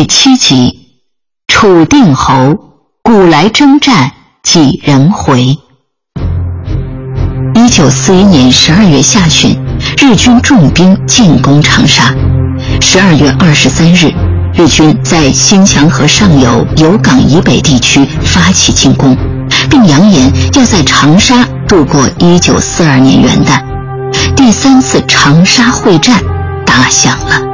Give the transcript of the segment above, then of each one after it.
第七集，楚定侯，古来征战几人回？一九四一年十二月下旬，日军重兵进攻长沙。十二月二十三日，日军在新墙河上游油港以北地区发起进攻，并扬言要在长沙度过一九四二年元旦。第三次长沙会战打响了。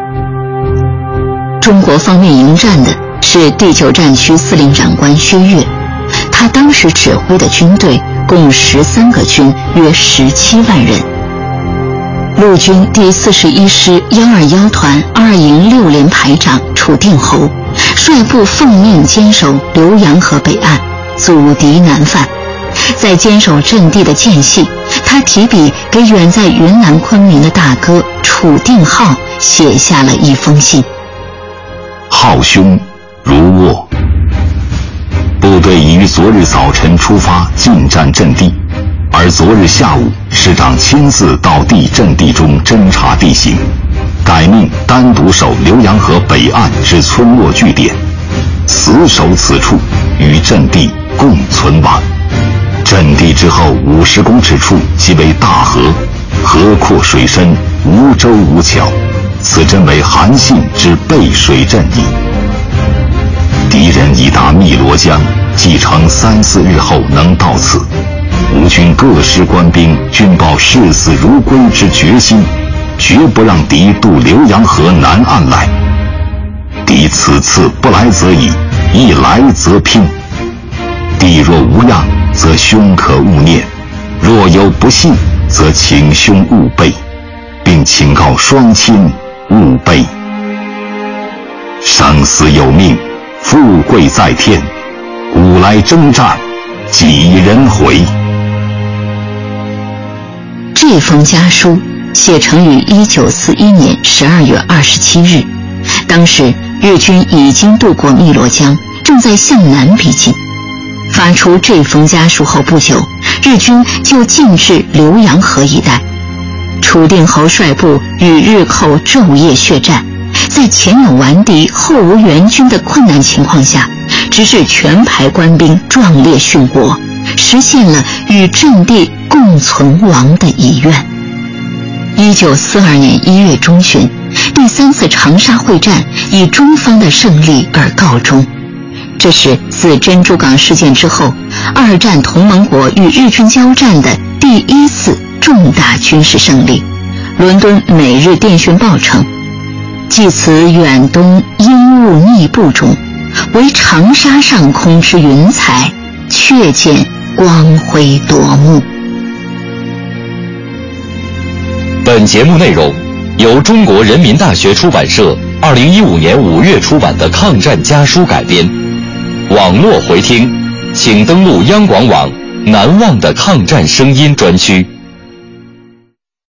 中国方面迎战的是第九战区司令长官薛岳，他当时指挥的军队共十三个军，约十七万人。陆军第四十一师幺二幺团二营六连排长楚定侯，率部奉命坚守浏阳河北岸，阻敌南犯。在坚守阵地的间隙，他提笔给远在云南昆明的大哥楚定浩写下了一封信。浩兄，如卧。部队已于昨日早晨出发进占阵地，而昨日下午师长亲自到地阵地中侦察地形，改命单独守浏阳河北岸之村落据点，死守此处，与阵地共存亡。阵地之后五十公尺处即为大河，河阔水深，无舟无桥。此阵为韩信之背水阵矣。敌人已达汨罗江，计程三四日后能到此。吴军各师官兵均抱视死如归之决心，绝不让敌渡浏阳河南岸来。敌此次不来则已，一来则拼。敌若无恙，则兄可勿念；若有不信，则请兄勿备，并请告双亲。勿悲，生死有命，富贵在天。古来征战，几人回？这封家书写成于一九四一年十二月二十七日，当时日军已经渡过汨罗江，正在向南逼近。发出这封家书后不久，日军就进至浏阳河一带。楚定侯率部与日寇昼夜血战，在前有顽敌后无援军的困难情况下，直至全排官兵壮烈殉国，实现了与阵地共存亡的遗愿。一九四二年一月中旬，第三次长沙会战以中方的胜利而告终，这是自珍珠港事件之后，二战同盟国与日军交战的第一次。重大军事胜利，伦敦《每日电讯报》称：“继此远东阴雾密布中，唯长沙上空之云彩，却见光辉夺目。”本节目内容由中国人民大学出版社二零一五年五月出版的《抗战家书》改编，网络回听，请登录央广网“难忘的抗战声音”专区。